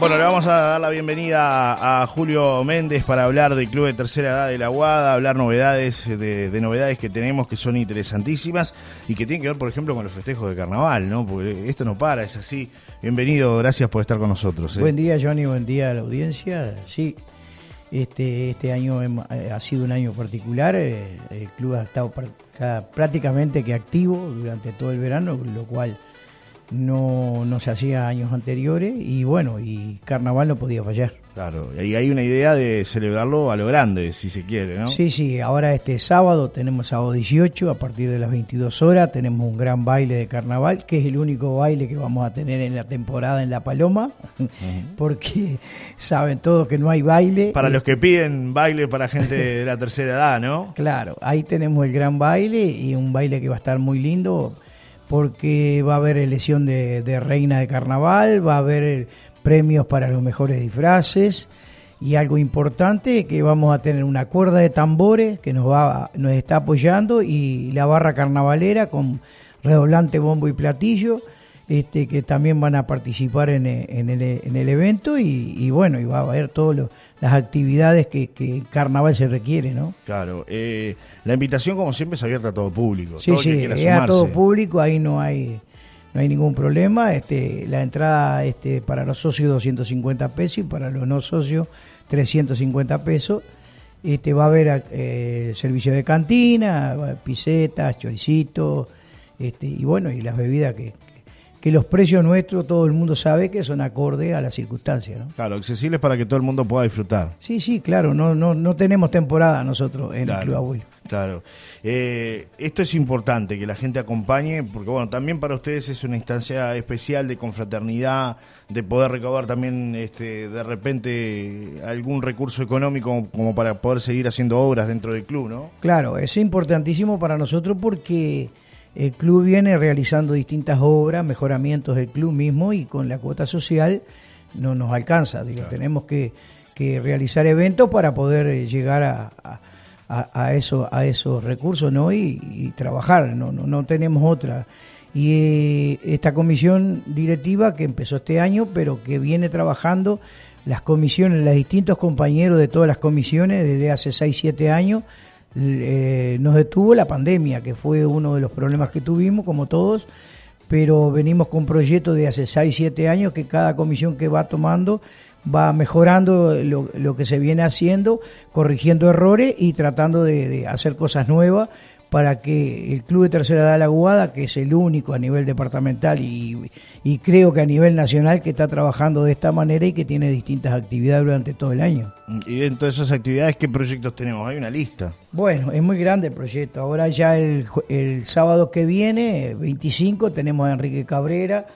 Bueno, le vamos a dar la bienvenida a Julio Méndez para hablar del Club de Tercera Edad de la Guada, hablar novedades de, novedades que tenemos que son interesantísimas y que tienen que ver, por ejemplo, con los festejos de carnaval, ¿no? Porque esto no para, es así. Bienvenido, gracias por estar con nosotros. ¿eh? Buen día, Johnny, buen día a la audiencia. Sí, este, este año eh, ha sido un año particular. Eh, el club ha estado prácticamente que activo durante todo el verano, lo cual no, no se hacía años anteriores y bueno, y carnaval no podía fallar. Claro, y hay una idea de celebrarlo a lo grande, si se quiere, ¿no? Sí, sí, ahora este sábado tenemos sábado 18, a partir de las 22 horas tenemos un gran baile de carnaval, que es el único baile que vamos a tener en la temporada en La Paloma, porque saben todos que no hay baile. Para los que piden baile para gente de la tercera edad, ¿no? Claro, ahí tenemos el gran baile y un baile que va a estar muy lindo porque va a haber elección de, reina de carnaval, va a haber premios para los mejores disfraces y algo importante que vamos a tener una cuerda de tambores que nos va nos está apoyando y la barra carnavalera con redoblante bombo y platillo este que también van a participar en, el, en el, evento y, bueno y va a haber todos los las actividades que, que carnaval se requiere, ¿no? Claro. Eh, la invitación, como siempre, es abierta a todo público. Sí, sí, es a todo público, ahí no hay no hay ningún problema. Este, la entrada este, para los socios 250 pesos y para los no socios 350 pesos. Este, va a haber eh, servicio de cantina, pisetas, choricitos, este, y bueno, y las bebidas que, que los precios nuestros todo el mundo sabe que son acorde a las circunstancias. ¿no? Claro, accesibles para que todo el mundo pueda disfrutar. Sí, sí, claro, no, no, no tenemos temporada nosotros en el Club Abuelo. Claro. Eh, esto es importante, que la gente acompañe, porque bueno, también para ustedes es una instancia especial de confraternidad, de poder recaudar también este, de repente algún recurso económico como para poder seguir haciendo obras dentro del club, ¿no? Claro, es importantísimo para nosotros porque el club viene realizando distintas obras, mejoramientos del club mismo y con la cuota social no nos alcanza. Digo, tenemos que, realizar eventos para poder eh, llegar a, a, eso, a esos recursos ¿no? y, trabajar, no, no, no, tenemos otra. Y eh, esta comisión directiva que empezó este año, pero que viene trabajando las comisiones, los distintos compañeros de todas las comisiones desde hace 6, 7 años, nos detuvo la pandemia, que fue uno de los problemas que tuvimos, como todos, pero venimos con proyectos de hace 6, 7 años que cada comisión que va tomando va mejorando lo, que se viene haciendo, corrigiendo errores y tratando de hacer cosas nuevas para que el Club de Tercera Edad de la Guada, que es el único a nivel departamental y, creo que a nivel nacional que está trabajando de esta manera y que tiene distintas actividades durante todo el año. Y dentro de esas actividades, ¿qué proyectos tenemos? Hay una lista. Bueno, es muy grande el proyecto. Ahora ya el, sábado que viene, 25, tenemos a Enrique Cabrera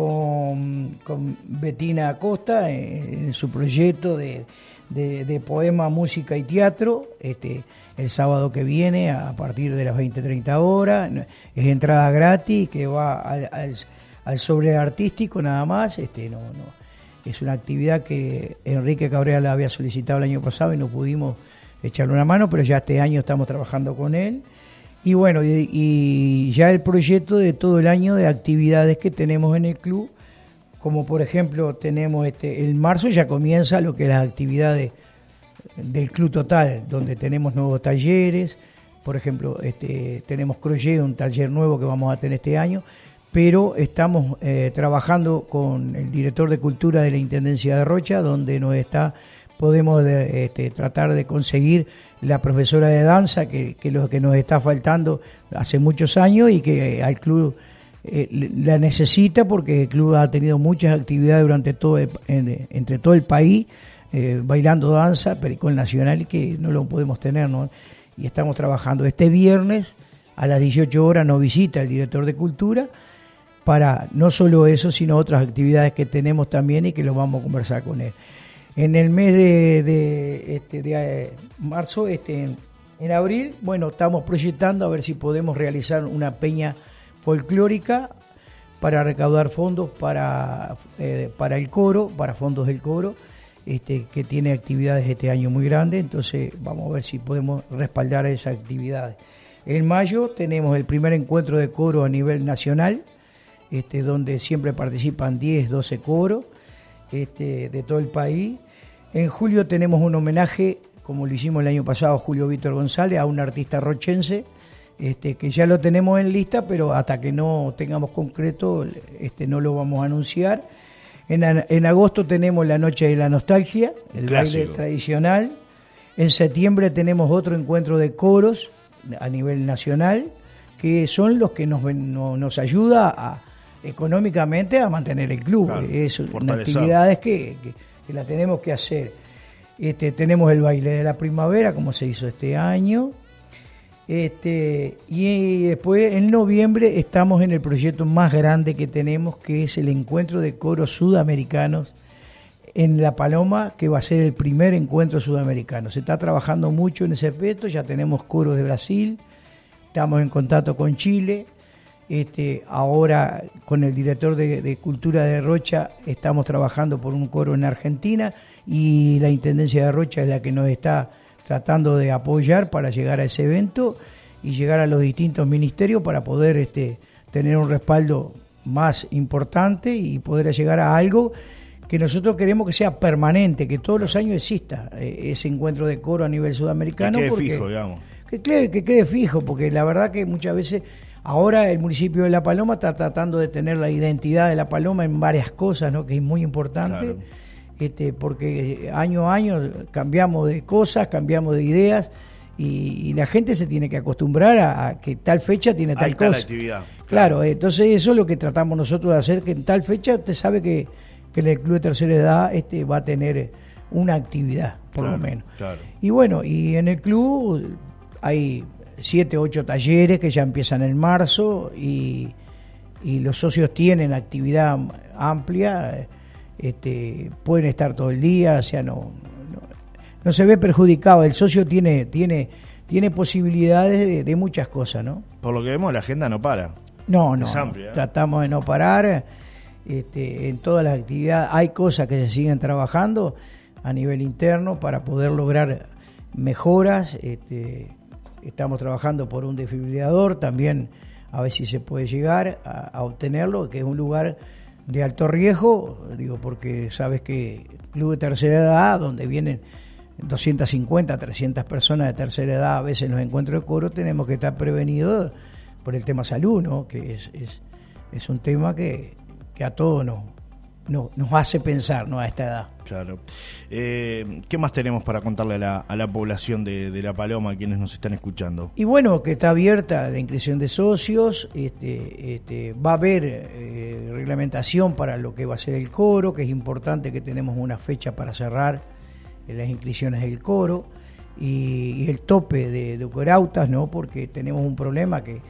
con, con Betina Acosta en, su proyecto de, de, poema, música y teatro. Este, el sábado que viene a partir de las 20-30 horas. Es entrada gratis que va al, sobre artístico nada más. Este, no, no. Es una actividad que Enrique Cabrera la había solicitado el año pasado y no pudimos echarle una mano, pero ya este año estamos trabajando con él. Y bueno, y, ya el proyecto de todo el año de actividades que tenemos en el club, como por ejemplo tenemos este, el marzo ya comienza lo que las actividades del Club Total, donde tenemos nuevos talleres, por ejemplo, este, tenemos Crochet, un taller nuevo que vamos a tener este año, pero estamos eh, trabajando con el director de cultura de la Intendencia de Rocha, donde nos está, podemos este, tratar de conseguir la profesora de danza, que, que lo que nos está faltando hace muchos años y que al club eh, la necesita porque el club ha tenido muchas actividades durante todo entre todo el país eh, bailando danza, Pericol Nacional, que no lo podemos tener, ¿no? Y estamos trabajando. Este viernes a las 18 horas nos visita el director de Cultura para no solo eso, sino otras actividades que tenemos también y que lo vamos a conversar con él. En el mes de, este, de eh, marzo, este, en abril, bueno, estamos proyectando a ver si podemos realizar una peña folclórica para recaudar fondos para, eh, para el coro, para fondos del coro este, que tiene actividades este año muy grandes, entonces vamos a ver si podemos respaldar esas actividades. En mayo tenemos el primer encuentro de coro a nivel nacional, este, donde siempre participan 10, 12 coros, este, de todo el país. En julio tenemos un homenaje, como lo hicimos el año pasado, Julio Víctor González, a un artista rochense, este, que ya lo tenemos en lista, pero hasta que no tengamos concreto, este, no lo vamos a anunciar. En, agosto tenemos la Noche de la Nostalgia, el baile tradicional. En septiembre tenemos otro encuentro de coros a nivel nacional, que son los que nos, nos ayuda a, económicamente a mantener el club. es una actividades que, que, la tenemos que hacer. Este, tenemos el baile de la primavera, como se hizo este año. Este, y después en noviembre estamos en el proyecto más grande que tenemos, que es el encuentro de coros sudamericanos en La Paloma, que va a ser el primer encuentro sudamericano. Se está trabajando mucho en ese aspecto, ya tenemos coros de Brasil, estamos en contacto con Chile, este, ahora con el director de, Cultura de Rocha estamos trabajando por un coro en Argentina y la Intendencia de Rocha es la que nos está tratando de apoyar para llegar a ese evento y llegar a los distintos ministerios para poder este, tener un respaldo más importante y poder llegar a algo que nosotros queremos que sea permanente, que todos los años exista eh, ese encuentro de coro a nivel sudamericano. Que quede fijo, digamos. Que, que quede fijo, porque la verdad que muchas veces ahora el municipio de La Paloma está tratando de tener la identidad de La Paloma en varias cosas, ¿no? que es muy importante, este, porque año a año cambiamos de cosas, cambiamos de ideas. Y, la gente se tiene que acostumbrar a, que tal fecha tiene tal cosa. actividad. Claro. entonces eso es lo que tratamos nosotros de hacer, que en tal fecha usted sabe que que el club de tercera edad este, va a tener una actividad, por lo menos. Y bueno, y en el club hay siete, ocho talleres que ya empiezan en marzo y, y los socios tienen actividad amplia, este, pueden estar todo el día, o sea, no, no, se ve perjudicado, el socio tiene, tiene, tiene posibilidades de, muchas cosas, ¿no? Por lo que vemos, la agenda no para. No, no, ¿eh? tratamos de no parar este, en todas las actividades. Hay cosas que se siguen trabajando a nivel interno para poder lograr mejoras. Este, estamos trabajando por un desfibrilador, también a ver si se puede llegar a, obtenerlo, que es un lugar de alto riesgo, digo, porque sabes que club de tercera edad, donde vienen 250, 300 personas de tercera edad, a veces en los encuentros de coro, tenemos que estar prevenidos por el tema salud, ¿no? que es, es, es un tema que que a todos nos, nos hace pensar ¿no? a esta edad. Claro. Eh, ¿Qué más tenemos para contarle a la, a la población de, La Paloma, a quienes nos están escuchando? Y bueno, que está abierta la inscripción de socios, este, este, va a haber eh, reglamentación para lo que va a ser el coro, que es importante que tenemos una fecha para cerrar las inscripciones del coro, y, el tope de, de corautas, ¿no? porque tenemos un problema que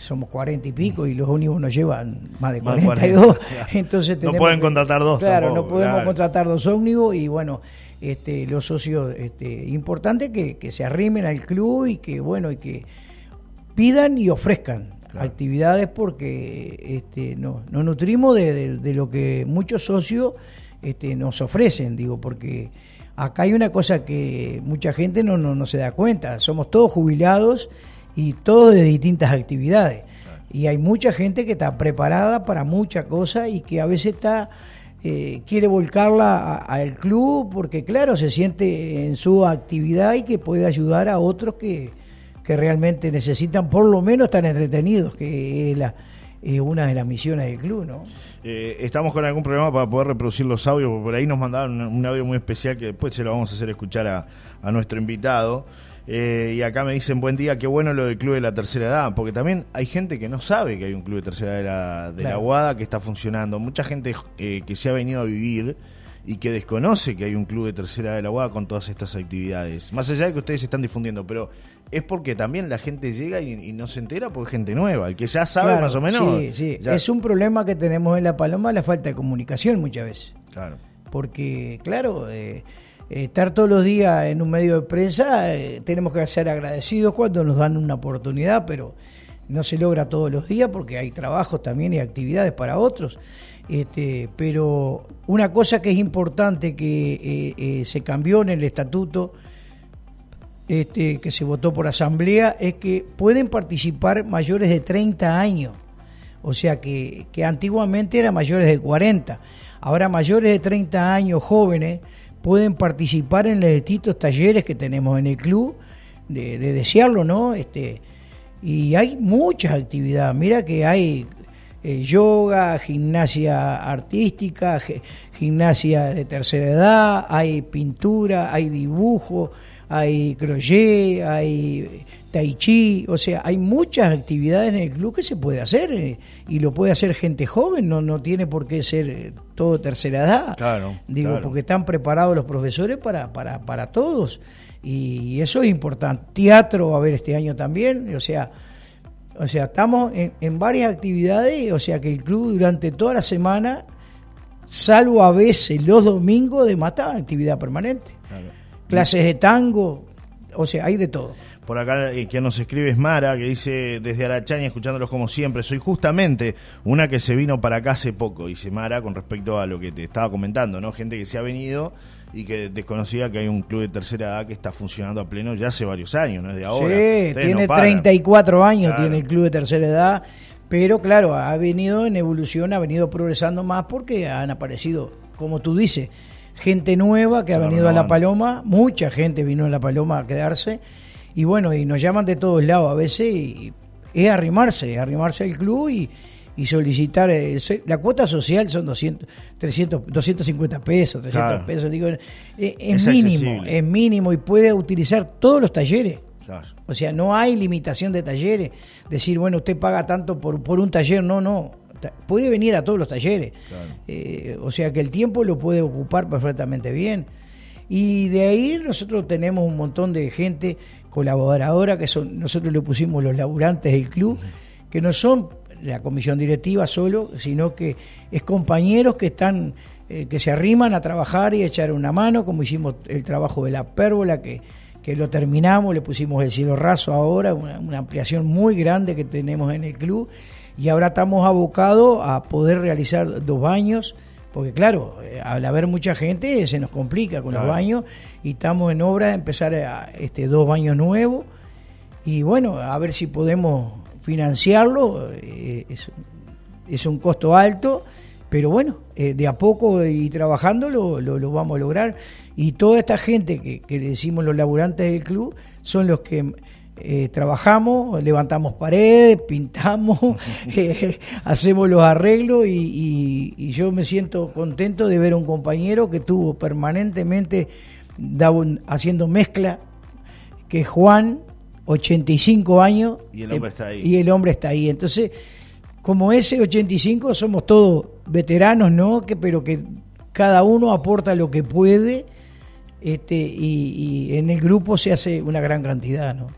somos cuarenta y pico y los ómnibus nos llevan más de 42. Entonces no pueden contratar dos. Claro, no podemos contratar dos ómnibus y bueno, este, los socios, este, importante que, que, se arrimen al club y que bueno y que pidan y ofrezcan actividades porque este, no, nos nutrimos de, lo que muchos socios este, nos ofrecen, digo, porque acá hay una cosa que mucha gente no, no, no se da cuenta, somos todos jubilados y todo de distintas actividades. Y hay mucha gente que está preparada para muchas cosas y que a veces está eh, quiere volcarla al club porque, claro, se siente en su actividad y que puede ayudar a otros que, que realmente necesitan por lo menos estar entretenidos, que es la, una de las misiones del club, ¿no? Eh, estamos con algún problema para poder reproducir los audios, porque por ahí nos mandaron un, audio muy especial que después se lo vamos a hacer escuchar a, a nuestro invitado. Eh, y acá me dicen, buen día, qué bueno lo del Club de la Tercera Edad, porque también hay gente que no sabe que hay un Club de Tercera Edad de la, Guada que está funcionando. Mucha gente eh, que se ha venido a vivir y que desconoce que hay un Club de Tercera Edad de la Guada con todas estas actividades. Más allá de que ustedes están difundiendo, pero es porque también la gente llega y, no se entera porque es gente nueva, el que ya sabe más o menos. Sí, sí. Es un problema que tenemos en La Paloma, la falta de comunicación muchas veces. Claro. Porque, claro... Eh, estar todos los días en un medio de prensa, eh, tenemos que ser agradecidos cuando nos dan una oportunidad, pero no se logra todos los días porque hay trabajos también y actividades para otros. Este, pero una cosa que es importante que eh, eh, se cambió en el estatuto este, que se votó por asamblea es que pueden participar mayores de 30 años, o sea que, que antiguamente eran mayores de 40. Ahora mayores de 30 años, jóvenes, pueden participar en los distintos talleres que tenemos en el club, de, desearlo, ¿no? Este, y hay muchas actividades. Mira que hay eh, yoga, gimnasia artística, gimnasia de tercera edad, hay pintura, hay dibujo, hay crochet, hay tai chi, o sea, hay muchas actividades en el club que se puede hacer eh, y lo puede hacer gente joven, no, no tiene por qué ser eh, todo tercera edad. Claro. Digo, porque están preparados los profesores para, para, para todos y eso es importante. Teatro va a haber este año también, o sea, o sea, estamos en, varias actividades, o sea que el club durante toda la semana, salvo a veces los domingos, de mata actividad permanente. Clases de tango, o sea, hay de todo. Por acá eh, quien nos escribe es Mara, que dice desde Arachaña, escuchándolos como siempre, soy justamente una que se vino para acá hace poco, dice Mara, con respecto a lo que te estaba comentando, ¿no? Gente que se ha venido y que desconocía que hay un club de tercera edad que está funcionando a pleno ya hace varios años, no es de ahora. Sí, tiene 34 años, tiene el club de tercera edad, pero claro, ha venido en evolución, ha venido progresando más porque han aparecido, como tú dices, gente nueva que ha venido a La Paloma, mucha gente vino a La Paloma a quedarse, y bueno, y nos llaman de todos lados a veces, y es arrimarse, arrimarse al club y y solicitar. Eh, la cuota social son 200, 300, 250 pesos, 300 pesos. Digo, eh, es, mínimo, es mínimo y puede utilizar todos los talleres. O sea, no hay limitación de talleres. Decir, bueno, usted paga tanto por, por un taller. No, no. Puede venir a todos los talleres. Eh, o sea que el tiempo lo puede ocupar perfectamente bien. Y de ahí nosotros tenemos un montón de gente colaboradora que son, nosotros le pusimos los laburantes del club, que no son la comisión directiva solo, sino que es compañeros que están eh, que se arriman a trabajar y echar una mano, como hicimos el trabajo de la pérgola, que, que lo terminamos, le pusimos el cielo raso ahora, una, ampliación muy grande que tenemos en el club, y ahora estamos abocados a poder realizar dos baños, porque claro, eh, al haber mucha gente se nos complica con los baños, y estamos en obra de empezar a, este, dos baños nuevos, y bueno, a ver si podemos financiarlo eh, es, un costo alto, pero bueno, eh, de a poco y trabajando lo, lo, vamos a lograr. Y toda esta gente que, que, le decimos los laburantes del club son los que eh, trabajamos, levantamos paredes, pintamos, hacemos los arreglos y, y, yo me siento contento de ver a un compañero que estuvo permanentemente haciendo mezcla, que Juan, 85 años. Y el hombre está ahí. Y el hombre está ahí. Entonces, como ese 85 somos todos veteranos, ¿no? Que, pero que cada uno aporta lo que puede este, y, en el grupo se hace una gran cantidad, ¿no?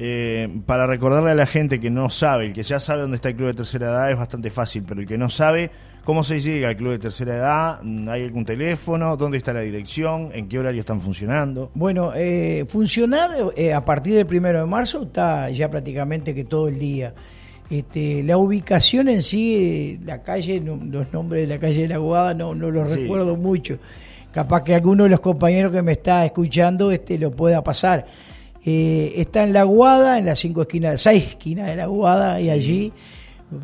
Eh, para recordarle a la gente que no sabe, el que ya sabe dónde está el club de tercera edad es bastante fácil, pero el que no sabe cómo se llega al club de tercera edad, ¿hay algún teléfono? ¿Dónde está la dirección? ¿En qué horario están funcionando? Bueno, eh, funcionar eh, a partir del primero de marzo está ya prácticamente que todo el día. Este, la ubicación en sí, la calle, los nombres de la calle de la Guada no, no los recuerdo mucho. Capaz que alguno de los compañeros que me está escuchando este, lo pueda pasar eh, está en la Guada, en las cinco esquinas, seis esquinas de la Guada, y allí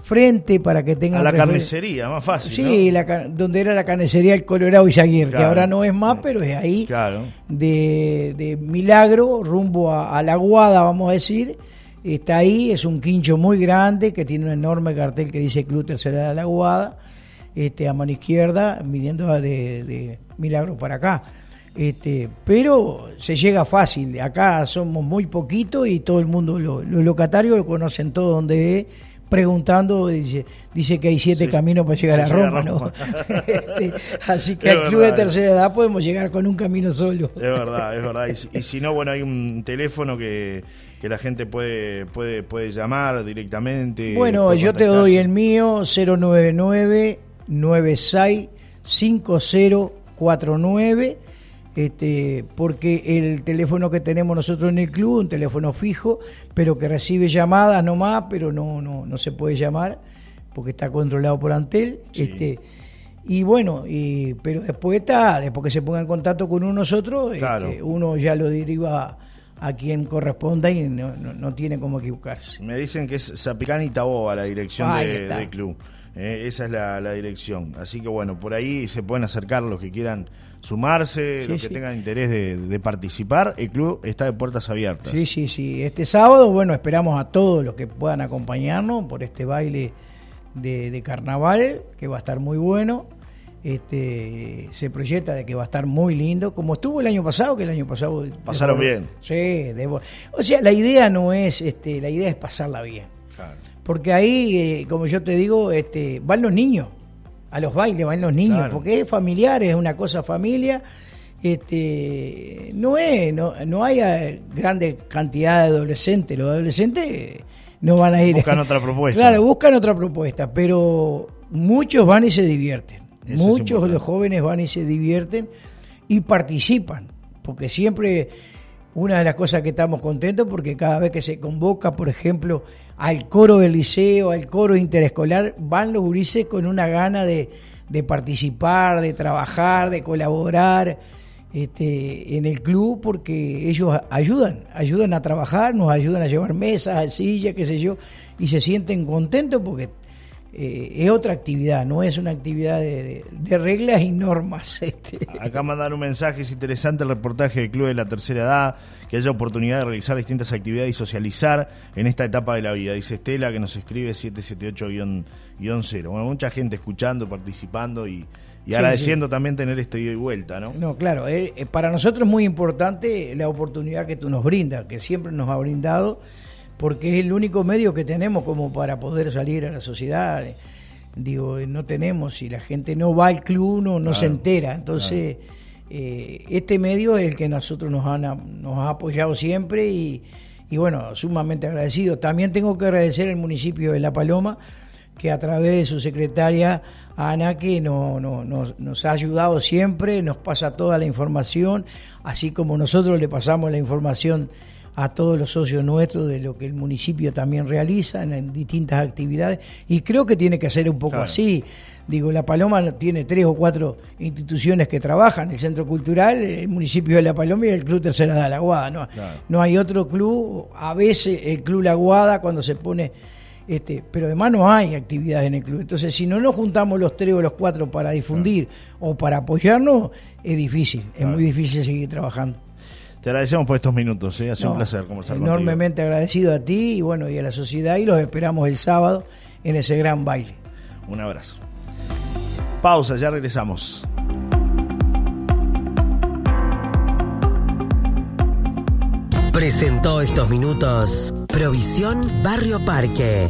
frente para que tengan... A la carnicería, más fácil. Sí, donde era la carnicería el Colorado y Zaguir, que ahora no es más, pero es ahí. Claro. De, Milagro, rumbo a, la Guada, vamos a decir. Está ahí, es un quincho muy grande que tiene un enorme cartel que dice Club Tercera de la Guada, este, a mano izquierda, viniendo de, de Milagro para acá. Este, pero se llega fácil. Acá somos muy poquitos y todo el mundo, los locatarios lo conocen todo donde es. Preguntando, dice, dice que hay siete caminos para llegar a Roma, ¿no? Este, así que al club de tercera edad podemos llegar con un camino solo. Es verdad, es verdad. Y, si no, bueno, hay un teléfono que, que la gente puede, puede, puede llamar directamente. Bueno, yo te doy el mío, 099 96 5049 este, porque el teléfono que tenemos nosotros en el club, un teléfono fijo, pero que recibe llamadas nomás, pero no, no, no se puede llamar porque está controlado por Antel. Este, y bueno, pero después está, después que se ponga en contacto con uno nosotros, este, uno ya lo deriva a quien corresponda y no, no, tiene cómo equivocarse. Me dicen que es Zapicán y Taboa la dirección del club. Eh, esa es la, dirección. Así que bueno, por ahí se pueden acercar los que quieran sumarse, los que tengan interés de, participar. El club está de puertas abiertas. Sí, sí, sí. Este sábado, bueno, esperamos a todos los que puedan acompañarnos por este baile de, de carnaval, que va a estar muy bueno este, se proyecta de que va a estar muy lindo, como estuvo el año pasado, que el año pasado... Pasaron bien. Sí, o sea, la idea no es, este, la idea es pasarla bien. Porque ahí, eh, como yo te digo, este, van los niños, a los bailes van los niños, porque es familiar, es una cosa familia. Este, no es, no, no hay eh, grande cantidad de adolescentes, los adolescentes no van a ir. Buscan otra propuesta. Claro, buscan otra propuesta, pero muchos van y se divierten. Muchos de los jóvenes van y se divierten y participan, porque siempre una de las cosas que estamos contentos, porque cada vez que se convoca, por ejemplo, al coro del liceo, al coro interescolar, van los gurises con una gana de, participar, de trabajar, de colaborar este, en el club, porque ellos ayudan, ayudan a trabajar, nos ayudan a llevar mesas, sillas, qué sé yo, y se sienten contentos porque eh, es otra actividad, no es una actividad de, reglas y normas. Este. Acá mandan un mensaje, es interesante el reportaje del Club de la Tercera Edad, que haya oportunidad de realizar distintas actividades y socializar en esta etapa de la vida. Dice Estela, que nos escribe 778-0. Bueno, mucha gente escuchando, participando y, agradeciendo también tener este ida y vuelta, ¿no? No, claro, eh, eh, para nosotros es muy importante la oportunidad que tú nos brindas, que siempre nos ha brindado porque es el único medio que tenemos como para poder salir a la sociedad. Digo, no tenemos, si la gente no va al club, no, no se entera. Entonces, eh, este medio es el que nosotros nos, han, nos ha apoyado siempre y, bueno, sumamente agradecido. También tengo que agradecer al municipio de La Paloma, que a través de su secretaria Ana, que no, no, nos, nos ha ayudado siempre, nos pasa toda la información, así como nosotros le pasamos la información a todos los socios nuestros de lo que el municipio también realiza en, distintas actividades y creo que tiene que ser un poco así. Digo, La Paloma tiene tres o cuatro instituciones que trabajan, el Centro Cultural, el municipio de La Paloma y el Club Tercera de la Guada. No, no hay otro club, a veces el Club La Guada cuando se pone... Este, pero además no hay actividades en el club. Entonces, si no nos juntamos los tres o los cuatro para difundir o para apoyarnos, es difícil, es muy difícil seguir trabajando. Te agradecemos por estos minutos, ¿eh? ha sido un placer conversar Enormemente agradecido a ti y bueno, y a la sociedad y los esperamos el sábado en ese gran baile. Un abrazo. Pausa, ya regresamos. Presentó estos minutos Provisión Barrio Parque.